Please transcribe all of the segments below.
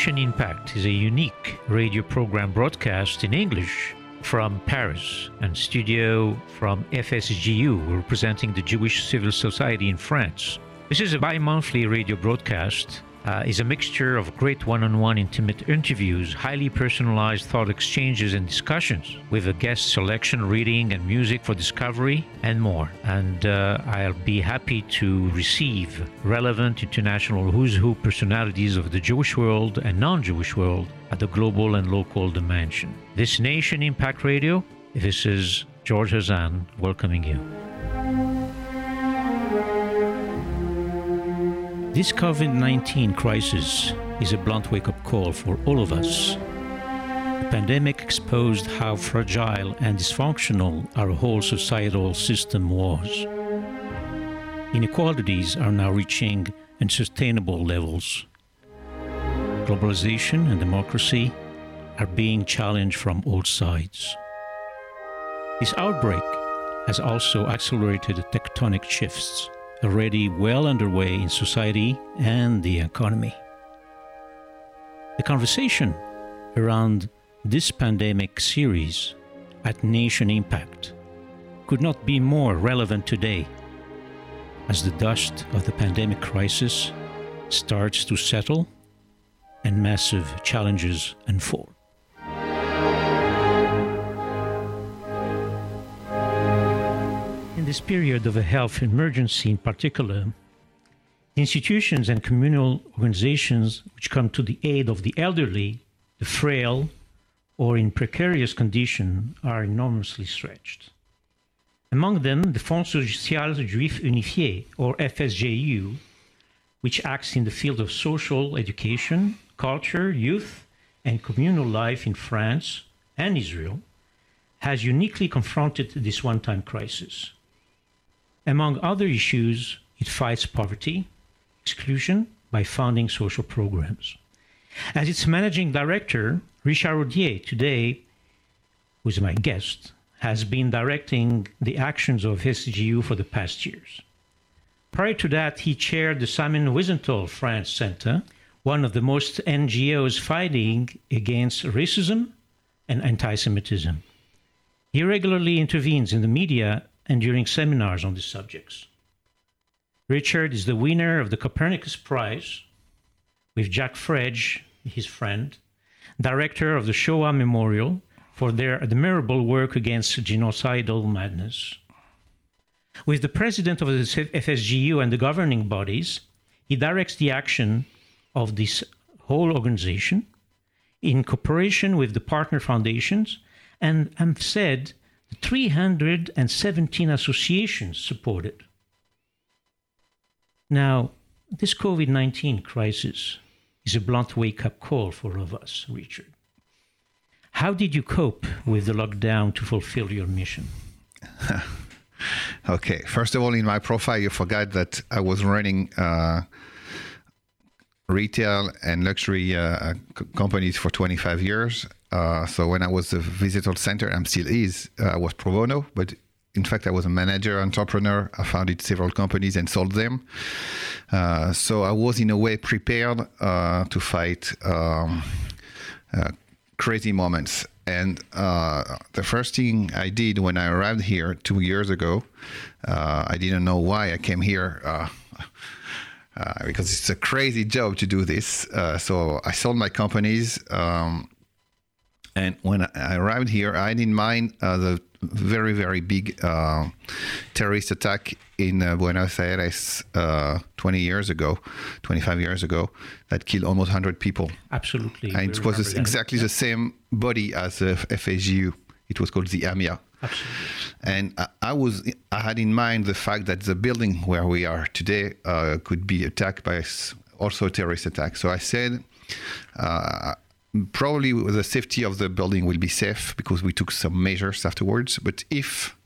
Nation Impact is a unique radio program broadcast in English from Paris and studio from FSJU, representing the Jewish civil society in France. This is a bi monthly radio broadcast. Uh, is a mixture of great one-on-one intimate interviews, highly personalized thought exchanges and discussions, with a guest selection, reading, and music for discovery, and more. And uh, I'll be happy to receive relevant international who's who personalities of the Jewish world and non-Jewish world at the global and local dimension. This Nation Impact Radio. This is George Hazan welcoming you. This COVID 19 crisis is a blunt wake up call for all of us. The pandemic exposed how fragile and dysfunctional our whole societal system was. Inequalities are now reaching unsustainable levels. Globalization and democracy are being challenged from all sides. This outbreak has also accelerated tectonic shifts already well underway in society and the economy. The conversation around this pandemic series at Nation Impact could not be more relevant today as the dust of the pandemic crisis starts to settle and massive challenges unfold. This period of a health emergency in particular, institutions and communal organizations which come to the aid of the elderly, the frail, or in precarious condition are enormously stretched. Among them, the Fonds Social Juif Unifié, or FSJU, which acts in the field of social education, culture, youth, and communal life in France and Israel, has uniquely confronted this one time crisis. Among other issues, it fights poverty, exclusion by funding social programs. As its managing director, Richard Odier, today, who is my guest, has been directing the actions of SGU for the past years. Prior to that, he chaired the Simon Wiesenthal France Center, one of the most NGOs fighting against racism and anti Semitism. He regularly intervenes in the media and during seminars on these subjects. Richard is the winner of the Copernicus Prize with Jacques Fredj, his friend, director of the Shoah Memorial, for their admirable work against genocidal madness. With the president of the FSJU and the governing bodies, he directs the action of this whole organization in cooperation with the partner foundations and i've said 317 associations supported. Now, this COVID 19 crisis is a blunt wake up call for all of us, Richard. How did you cope with the lockdown to fulfill your mission? okay, first of all, in my profile, you forgot that I was running uh, retail and luxury uh, companies for 25 years. Uh, so when I was a visitor center, I'm still is. Uh, I was pro bono, but in fact, I was a manager, entrepreneur. I founded several companies and sold them. Uh, so I was in a way prepared uh, to fight um, uh, crazy moments. And uh, the first thing I did when I arrived here two years ago, I didn't know why I came here. because it's a crazy job to do this. so I sold my companies. Um, and when I arrived here, I had in mind uh, the very, very big uh, terrorist attack in uh, Buenos Aires uh, 20 years ago, 25 years ago, that killed almost 100 people. Absolutely. And it was exactly the same body as the FSJU. It was called the AMIA. Absolutely. And I, I, was, I had in mind the fact that the building where we are today uh, could be attacked by also a terrorist attack. So I said, uh, probably the safety of the building will be safe because we took some measures afterwards. But if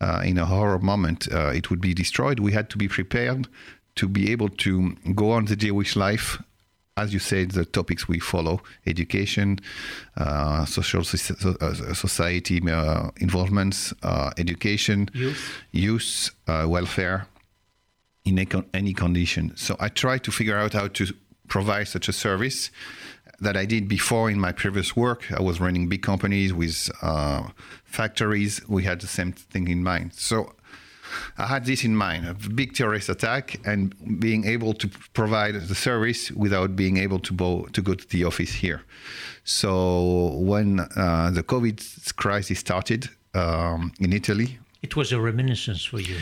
uh, in a horror moment uh, it would be destroyed, we had to be prepared to be able to go on the Jewish life. As you said, the topics we follow education, uh, social uh, society uh, involvements, uh, education, youth, youth welfare in any condition. So I try to figure out how to provide such a service that I did before in my previous work. I was running big companies with uh, factories. We had the same thing in mind. So I had this in mind a big terrorist attack and being able to provide the service without being able to, bo- to go to the office here. So when uh, the COVID crisis started um, in Italy, it was a reminiscence for you.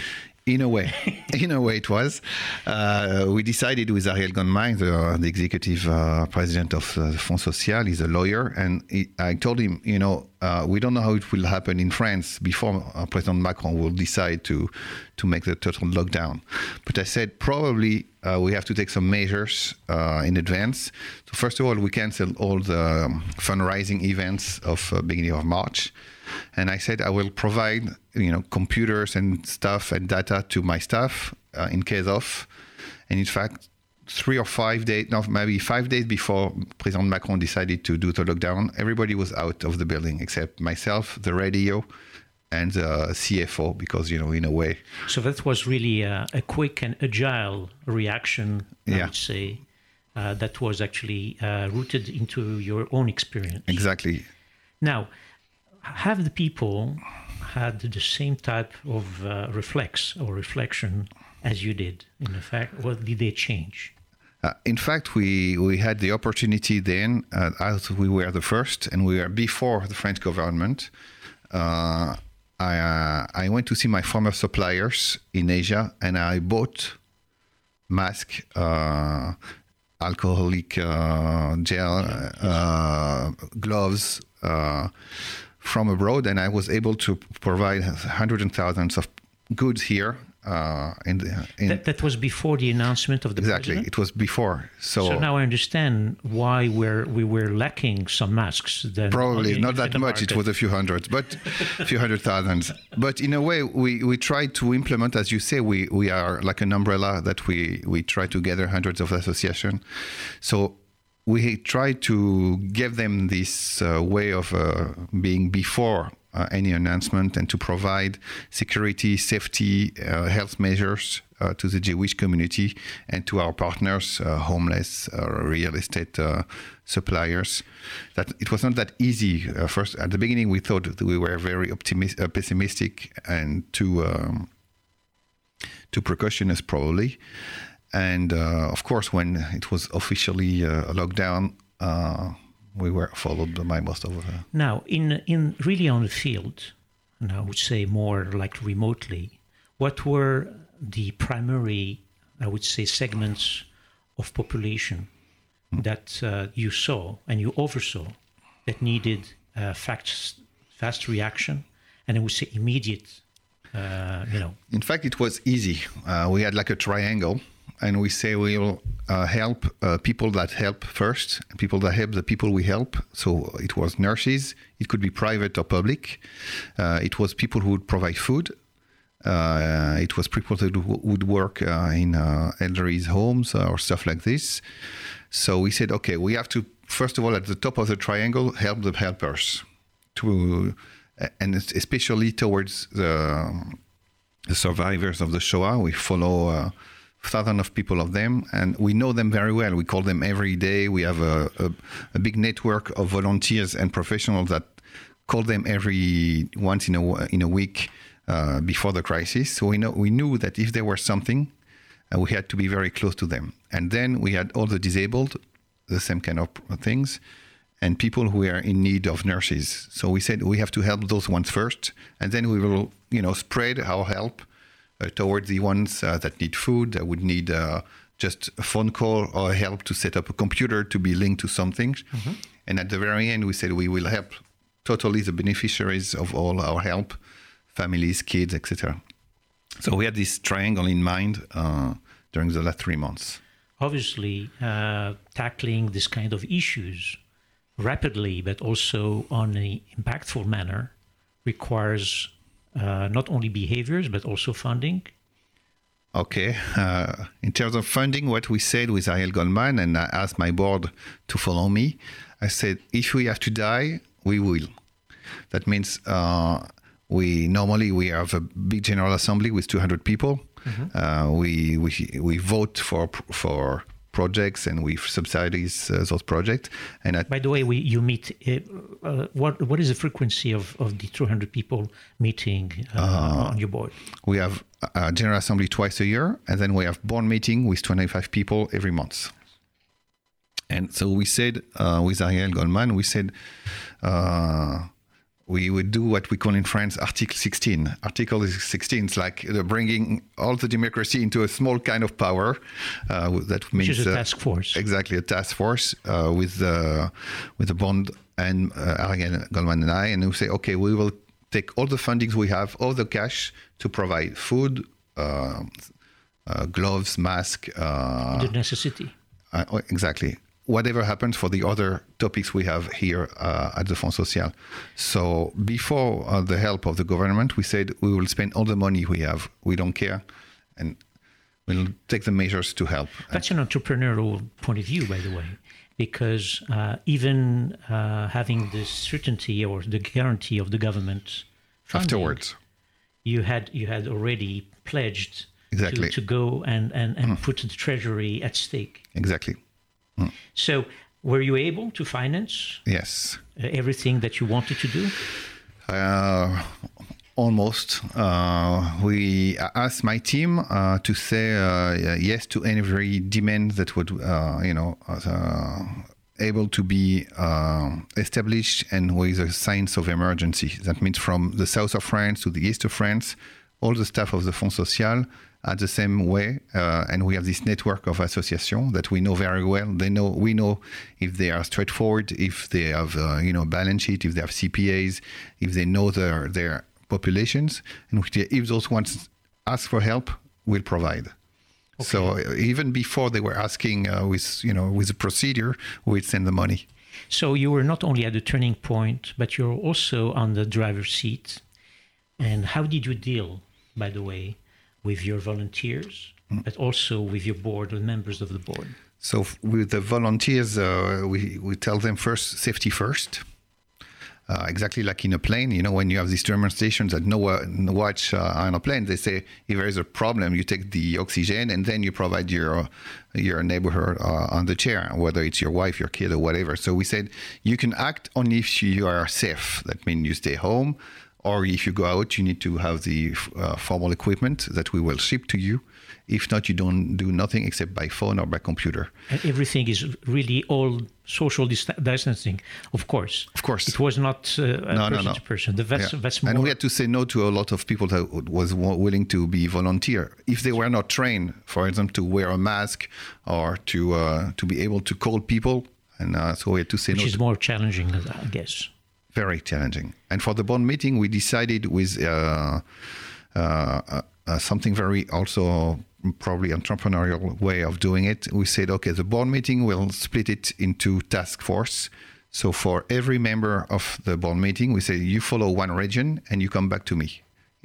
In a way, in a way, it was. Uh, we decided with Ariel Goldmann, the, the executive uh, president of uh, the Fonds Social, he's a lawyer, and he, I told him, you know, uh, we don't know how it will happen in France before uh, President Macron will decide to to make the total lockdown. But I said probably uh, we have to take some measures in advance. So first of all, we cancel all the um, fundraising events of beginning of March and I said I will provide you know computers and stuff and data to my staff uh, in case of, and in fact. Three or five days, no, maybe five days before President Macron decided to do the lockdown, everybody was out of the building except myself, the radio, and the CFO, because you know, in a way. So that was really a, a quick and agile reaction, I yeah. would say, uh, that was actually uh, rooted into your own experience. Exactly. Now, have the people had the same type of uh, reflex or reflection as you did? In fact what did they change? Uh, in fact, we, we had the opportunity then, uh, as we were the first, and we were before the French government. Uh, I, uh, I went to see my former suppliers in Asia, and I bought mask, uh, alcoholic uh, gel, gloves from abroad, and I was able to provide hundreds and thousands of goods here. Uh, in the, in that, that, was before the announcement of the exactly. President? It was before. So, so now I understand why we're, we were lacking some masks. Then probably not that much. Market. It was a few hundreds, but a few hundred thousands. But in a way, we, we tried to implement, as you say, we, we are like an umbrella that we we try to gather hundreds of associations. So we try to give them this uh, way of uh, being before uh, any announcement and to provide security, safety, uh, health measures uh, to the Jewish community and to our partners, uh, homeless, real estate suppliers. That it was not that easy. first, at the beginning, we thought that we were very pessimistic, and too um, too precautionist, probably. And uh, of course, when it was officially uh, locked down, uh, we were followed by most of them. Now, in in really on the field, and I would say more like remotely, what were the primary, I would say, segments of population hmm. that uh, you saw and you oversaw that needed uh, fast, fast reaction, and I would say immediate. Uh, you know. In fact, it was easy. we had like a triangle and we say we'll uh, help uh, people that help first, people that help the people we help. So it was nurses, it could be private or public. Uh, it was people who would provide food. Uh, it was people that would work uh, in uh, elderly homes or stuff like this. So we said, okay, we have to first of all at the top of the triangle help the helpers to, and especially towards the, the survivors of the Shoah. We follow thousands of people of them, and we know them very well. We call them every day. We have a, a, a big network of volunteers and professionals that call them every once in a in a week uh, before the crisis. So we know we knew that if there was something, uh, we had to be very close to them. And then we had all the disabled, the same kind of things, and people who are in need of nurses. So we said we have to help those ones first, and then we will you know spread our help towards the ones uh, that need food, that would need uh, just a phone call or help to set up a computer to be linked to something. Mm-hmm. And at the very end, we said we will help totally the beneficiaries of all our help, families, kids, etc. So we had this triangle in mind uh, during the last three months. Obviously, uh, tackling this kind of issues rapidly, but also on an impactful manner, requires uh, not only behaviors but also funding? Okay. Uh, in terms of funding, what we said with Ariel Goldmann, and I asked my board to follow me, I said, if we have to die, we will. That means uh, we normally we have a big general assembly with 200 people. Mm-hmm. Uh, we, we we vote for for projects and we subsidize uh, those projects. And at, By the way, we you meet. Uh, uh, what what is the frequency of, of the 200 people meeting uh, on your board? we have a general assembly twice a year, and then we have board meeting with 25 people every month. And so we said uh, with Ariel Goldmann, we said uh, we would do what we call in France Article 16. Article 16 is like uh, bringing all the democracy into a small kind of power. Uh, that means Which is a uh, task force. exactly a task force uh, with the with the bond and uh, Goldmann and I, and we say, okay, we will take all the fundings we have, all the cash to provide food, uh, uh, gloves, mask, uh, the necessity. uh, exactly. Whatever happens for the other topics we have here uh, at the Fonds Social. So before uh, the help of the government, we said we will spend all the money we have. We don't care, and we'll take the measures to help. That's an entrepreneurial point of view, by the way, because uh, even uh, having the certainty or the guarantee of the government funding, Afterwards, you had you had already pledged Exactly. to, to go and and, and put the treasury at stake. exactly. So, were you able to finance Yes. uh, everything that you wanted to do? Uh, almost. Uh, we asked my team uh, to say uh, yes to every demand that would, uh, you know, uh, able to be uh, established and with a sense of emergency. That means from the south of France to the east of France, all the staff of the Fonds Social are the same way, uh, and we have this network of associations that we know very well. They know we know if they are straightforward, if they have uh, you know balance sheet, if they have CPAs, if they know their their populations, and if those ones ask for help, we'll provide. So uh, even before they were asking uh, with you know with the procedure, we'd send the money. So you were not only at the turning point, but you're also on the driver's seat. And how did you deal, by the way, with your volunteers, but also with your board and members of the board? So with the volunteers, uh, we we tell them first safety first. Uh, exactly like in a plane, you know, when you have these German stations that know uh, watch uh, on a plane, they say if there is a problem, you take the oxygen and then you provide your your neighborhood uh, on the chair, whether it's your wife, your kid, or whatever. So we said you can act only if you are safe. That means you stay home, or if you go out, you need to have the uh, formal equipment that we will ship to you. If not, you don't do nothing except by phone or by computer. And everything is really all social dis- distancing, of course. Of course. It was not uh, a No, no, person no. to person. The- That's, Yeah. And we had to say no to a lot of people that was willing to be volunteer if they were not trained, for example, to wear a mask or to uh, to be able to call people. And uh, so we had to say which no. is to- more challenging, I guess. Very challenging. And for the bond meeting, we decided with uh, uh, uh, uh, something very also probably entrepreneurial way of doing it. We said, okay, the board meeting will split it into task force. So for every member of the board meeting, we say you follow one region and you come back to me,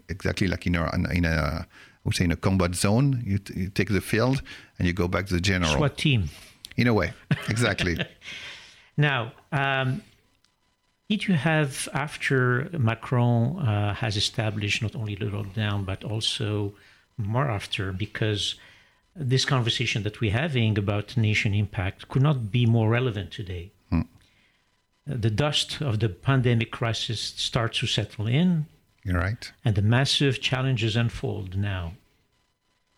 exactly like in a in a I would say in a combat zone. You, t- you take the field and you go back to the general. SWAT team. In a way, exactly. Now, um, did you have, after Macron uh, has established not only the lockdown, but also more after, because this conversation that we're having about nation impact could not be more relevant today. Hmm. Uh, the dust of the pandemic crisis starts to settle in, You're right. and the massive challenges unfold now.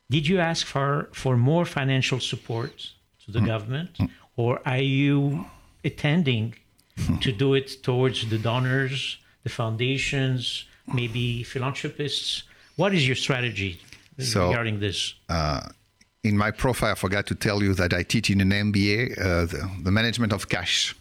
Did you ask for, for more financial support to the hmm. government, hmm. or are you intending to do it towards the donors, the foundations, maybe philanthropists? What is your strategy So- regarding this? in my profile, I forgot to tell you that I teach in an MBA uh, the, the management of cash.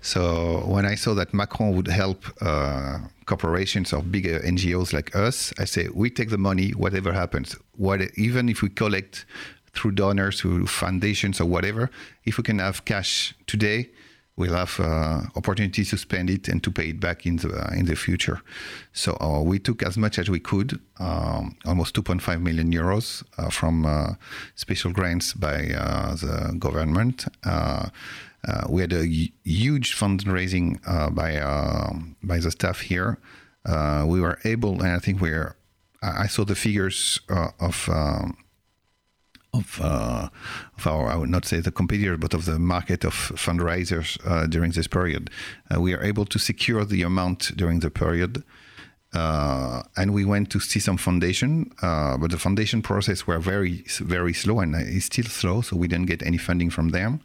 So when I saw that Macron would help uh, corporations or bigger NGOs like us, I say we take the money, whatever happens. What even if we collect through donors, through foundations or whatever, if we can have cash today, we'll have uh, opportunities to spend it and to pay it back in the uh, in the future. So uh, we took as much as we could, um, almost 2.5 million euros from special grants by the government. Uh, we had a huge fundraising uh, by uh, by the staff here. We were able, and I think we're. I I saw the figures of. Um, of, uh, of our, I would not say the competitor, but of the market of fundraisers uh, during this period. Uh, we are able to secure the amount during the period. Uh, and we went to see some foundation, uh, but the foundation process were very, very slow and is still slow. So we didn't get any funding from them.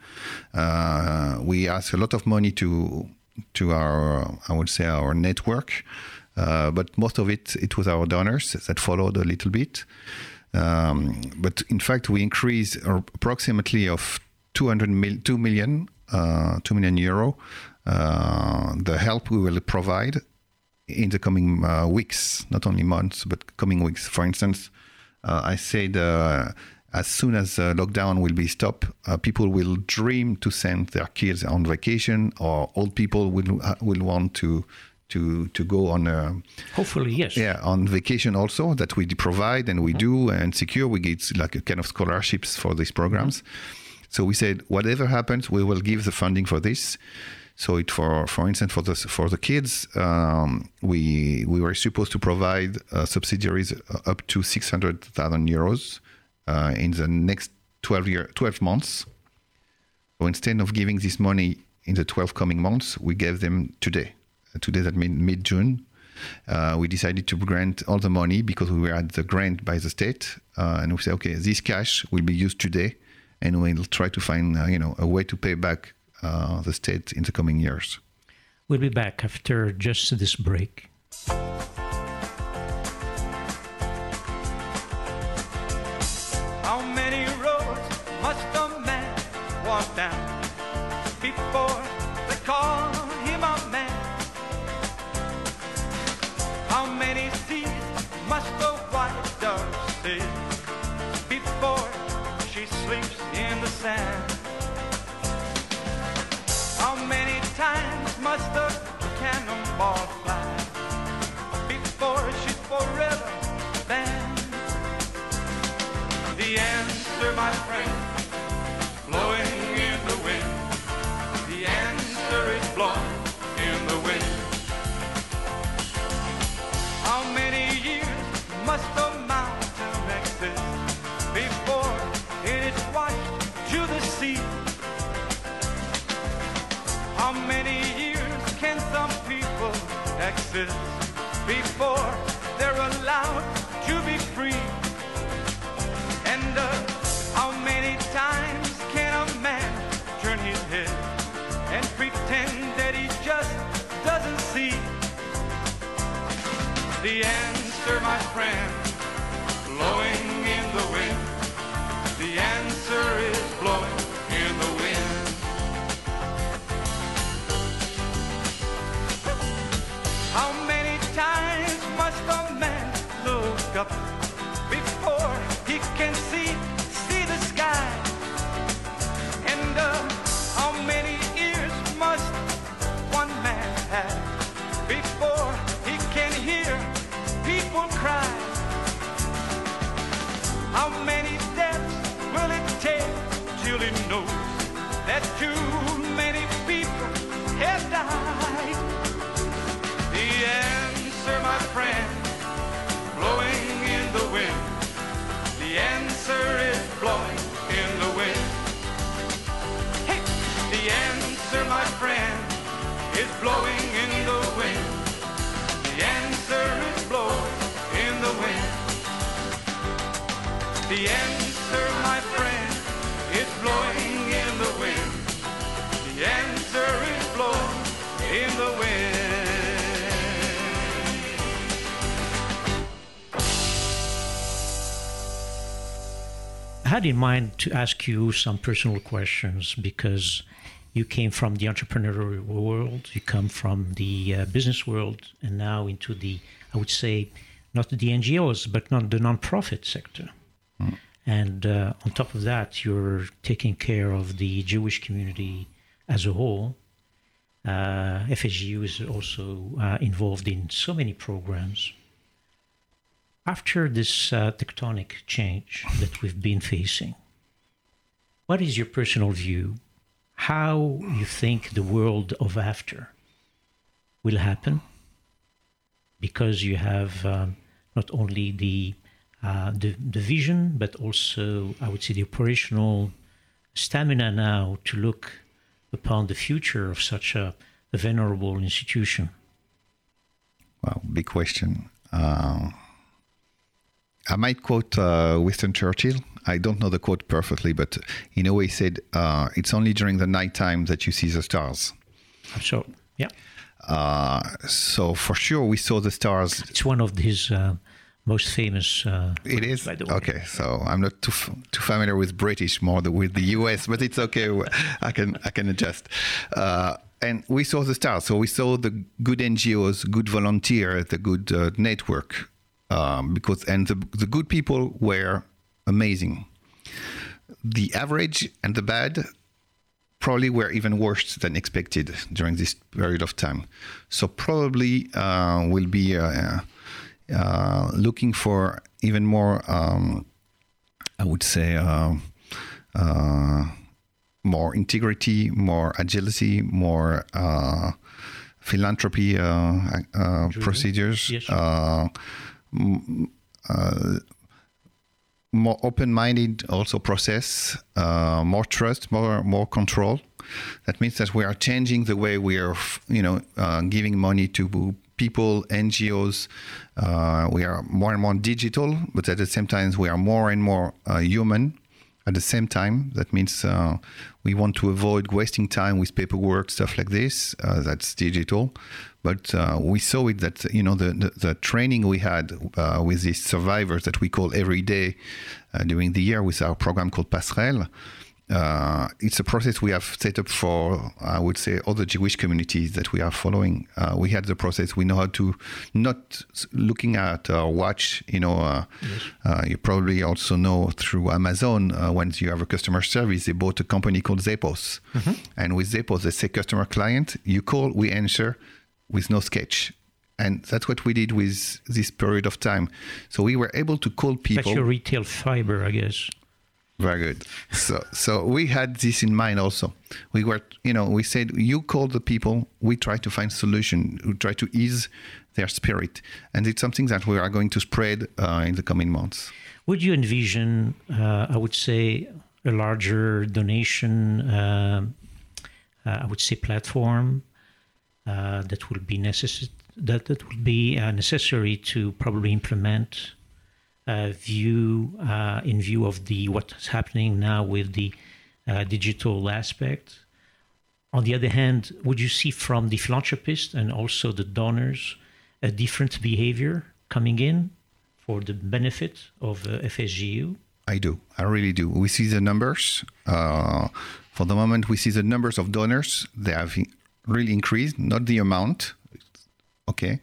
Uh, we asked a lot of money to to our, I would say, our network, but most of it it was our donors that followed a little bit. Um, but in fact, we increased approximately of 200 mil, 2 million, uh, 2 million euro uh, the help we will provide in the coming uh, weeks, not only months, but coming weeks. For instance, uh, I said uh, as soon as lockdown will be stopped, uh, people will dream to send their kids on vacation, or old people will will want to to to go on a hopefully yes. yeah on vacation also that we provide and we do and secure. We get like a kind of scholarships for these programs. Mm-hmm. so we said whatever happens we will give the funding for this. So it for for instance for the for the kids um, we we were supposed to provide uh, subsidiaries up to 600,000 euros uh, in the next 12 year 12 months. So instead of giving this money in the 12 coming months we gave them today today that mid June. Uh, we decided to grant all the money because we were at the grant by the state, uh, and we said, okay, this cash will be used today, and we'll try to find uh, you know a way to pay back uh, the state in the coming years. We'll be back after just this break. How many roads must a man walk down before sand? Exist before he can hear people cry? How many The answer, my friend, is blowing in the wind. The answer is blowing in the wind. I had in mind to ask you some personal questions because you came from the entrepreneurial world, you come from the uh, business world, and now into the, I would say, not the NGOs, but not the nonprofit sector. And uh, on top of that, you're taking care of the Jewish community as a whole. Uh, FSJU is also uh, involved in so many programs. After this uh, tectonic change that we've been facing, what is your personal view? How you think the world of after will happen? Because you have um, not only the uh, the, the vision, but also, I would say, the operational stamina now to look upon the future of such a, a venerable institution? Well, big question. Uh, I might quote uh, Winston Churchill. I don't know the quote perfectly, but in a way, he said, uh, "It's only during the nighttime that you see the stars." So, yeah, Uh, so for sure, we saw the stars. it's one of his uh, most famous. Uh, It is by the way. okay. So I'm not too f- too familiar with British, more the, with the US, but it's okay. I can I can adjust. Uh, and we saw the stars. So we saw the good NGOs, good volunteers, the good uh, network, um, because and the the good people were amazing. The average and the bad probably were even worse than expected during this period of time. So probably uh, we'll be uh, uh, looking for even more, um, I would say, uh, uh, more integrity, more agility, more uh, philanthropy uh, uh, procedures. Yes. Uh, m- uh, more open-minded also process, uh, more trust, more more control. That means that we are changing the way we are, you know, uh, giving money to people, NGOs. Uh, we are more and more digital, but at the same time, we are more and more uh, human. At the same time, that means uh, we want to avoid wasting time with paperwork, stuff like this. Uh, that's digital, but uh, we saw it that you know the the, the training we had uh, with these survivors that we call every day during the year with our program called Passerelle. Uh, it's a process we have set up for, I would say, other Jewish communities that we are following. Uh, we had the process. We know how to not looking at our watch. You know, uh, uh, you probably also know through Amazon uh, when you have a customer service, they bought a company called Zappos, and with Zappos they say customer client. You call, we answer, with no sketch. And that's what we did with this period of time. So we were able to call That's people. your retail fiber, I guess. Very good. So, so we had this in mind also. We were, you know, we said you call the people. We try to find solution. We try to ease their spirit, and it's something that we are going to spread uh, in the coming months. Would you envision, uh, I would say, a larger donation, um uh, I would say, platform uh, that will be necessary, that, that will be uh, necessary to probably implement view uh, in view of the what's happening now with the uh, digital aspect. On the other hand, would you see from the philanthropists and also the donors a different behavior coming in for the benefit of uh, FSJU? I do. I really do. We see the numbers. Uh, for the moment, we see the numbers of donors. They have really increased, not the amount. Okay,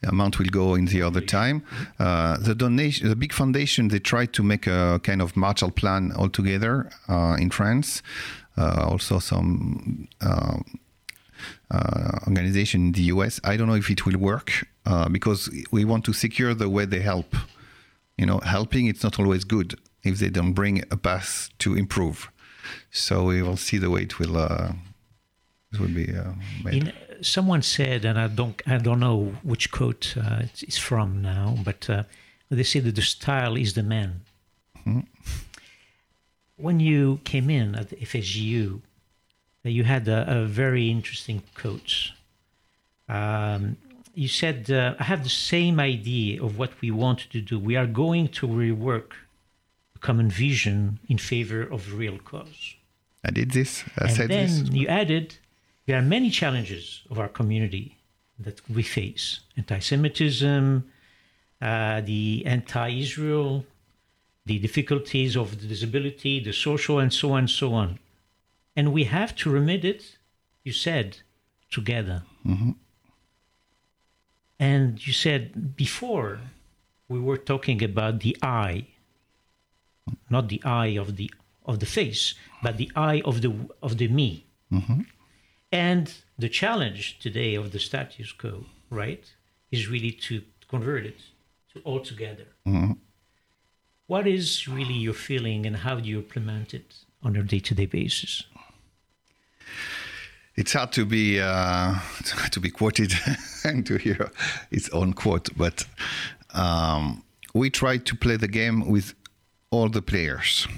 the amount will go in the other time. Uh, the donation, the big foundation, they tried to make a kind of Marshall Plan altogether uh, in France. Uh, also, some uh, uh, organization in the US. I don't know if it will work uh, because we want to secure the way they help. You know, helping it's not always good if they don't bring a path to improve. So we will see the way it will. It will be made. In, someone said, and I don't, I don't know which quote uh, it's, it's from now, but uh, they say that the style is the man. When you came in at the FSJU, uh, you had a, a very interesting quote. Um, you said, uh, "I have the same idea of what we want to do. We are going to rework a common vision in favor of real cause." I did this. I and said then this. you added, there are many challenges of our community that we face anti-Semitism, uh, the anti-Israel, the difficulties of the disability, the social, and so on and so on. And we have to remit it, you said, together. And you said before we were talking about the eye, not the eye of the of the face, but the eye of the of the me. And the challenge today of the status quo, right, is really to convert it to all together. What is really your feeling, and how do you implement it on a day-to-day basis? It's hard to be uh, to be quoted and to hear its own quote, but um, we try to play the game with all the players.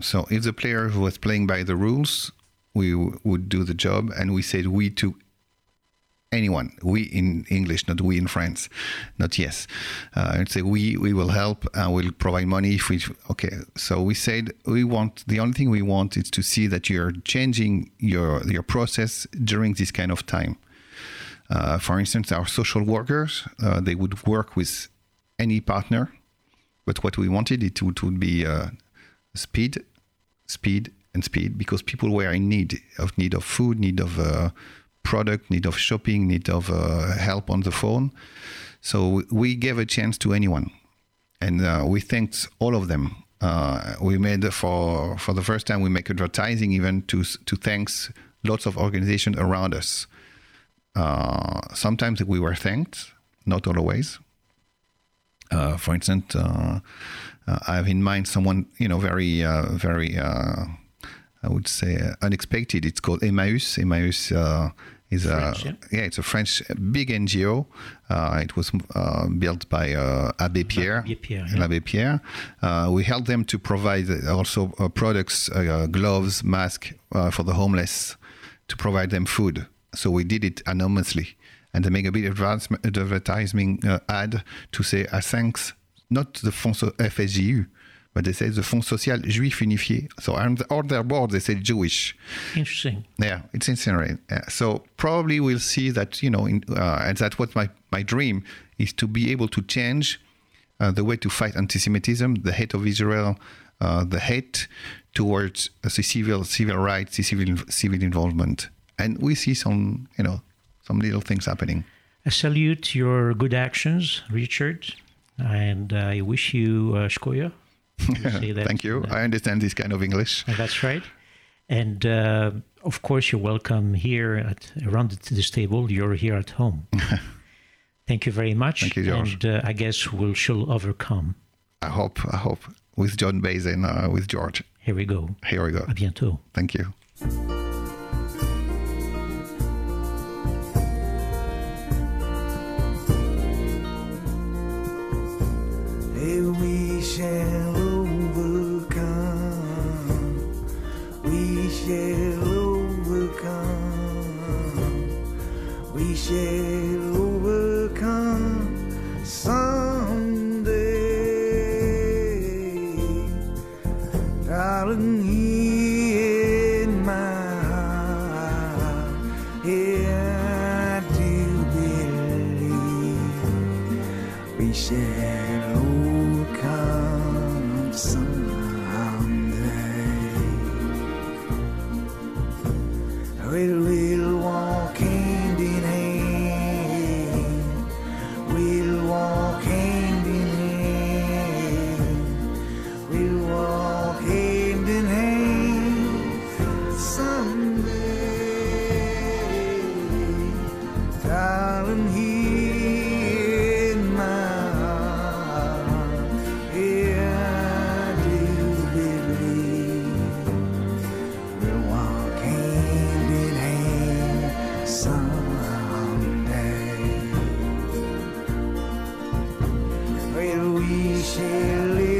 So if the player who was playing by the rules, we would do the job, and we said we to anyone. We in English, not we in France, not yes. Uh, and say we we will help and we'll provide money if we okay. So we said we want the only thing we want is to see that you're changing your your process during this kind of time. Uh, for instance, our social workers uh, they would work with any partner, but what we wanted it would, would be uh, speed, speed, and speed because people were in need of need of food, need of uh, product, need of shopping, need of uh, help on the phone. So we gave a chance to anyone, and uh, we thanked all of them. Uh, we made for for the first time we make advertising even to to thanks lots of organizations around us. Uh, sometimes we were thanked, not always. Uh, for instance, I have in mind someone you know very very I would say uh, unexpected. It's called Emmaüs. Emmaüs uh, is French, a yeah? it's a French uh, big NGO. Uh, it was uh, built by uh, Abbé Pierre. Abbé Pierre, yeah. L'Abbé Pierre. Uh, we helped them to provide also uh, products, uh, gloves, masks uh, for the homeless, to provide them food. So we did it anonymously, and they make a big advertisement, advertising uh, ad to say uh, thanks, not the Fonds FSJU, but they say the Fonds Social Juif Unifié. So on, the, on their board they say Jewish. Interesting. Yeah, it's incinerated. Yeah. So probably we'll see that you know, in, uh, and that's what my my dream is to be able to change uh, the way to fight anti-Semitism, the hate of Israel, uh, the hate towards uh, the civil civil rights, the civil civil involvement, and we see some you know some little things happening. I salute your good actions, Richard, and I wish you uh, shkoya. You that, Thank you. uh, I understand this kind of English. That's right. And uh, of course, you're welcome here at around this table. You're here at home. Thank you very much. Thank you, George. And uh, I guess we'll shall overcome. I hope. I hope with Joan Baez and uh, with George. Here we go. Here we go. À bientôt. Thank you. Hey, we shall Darling, Well, we shall live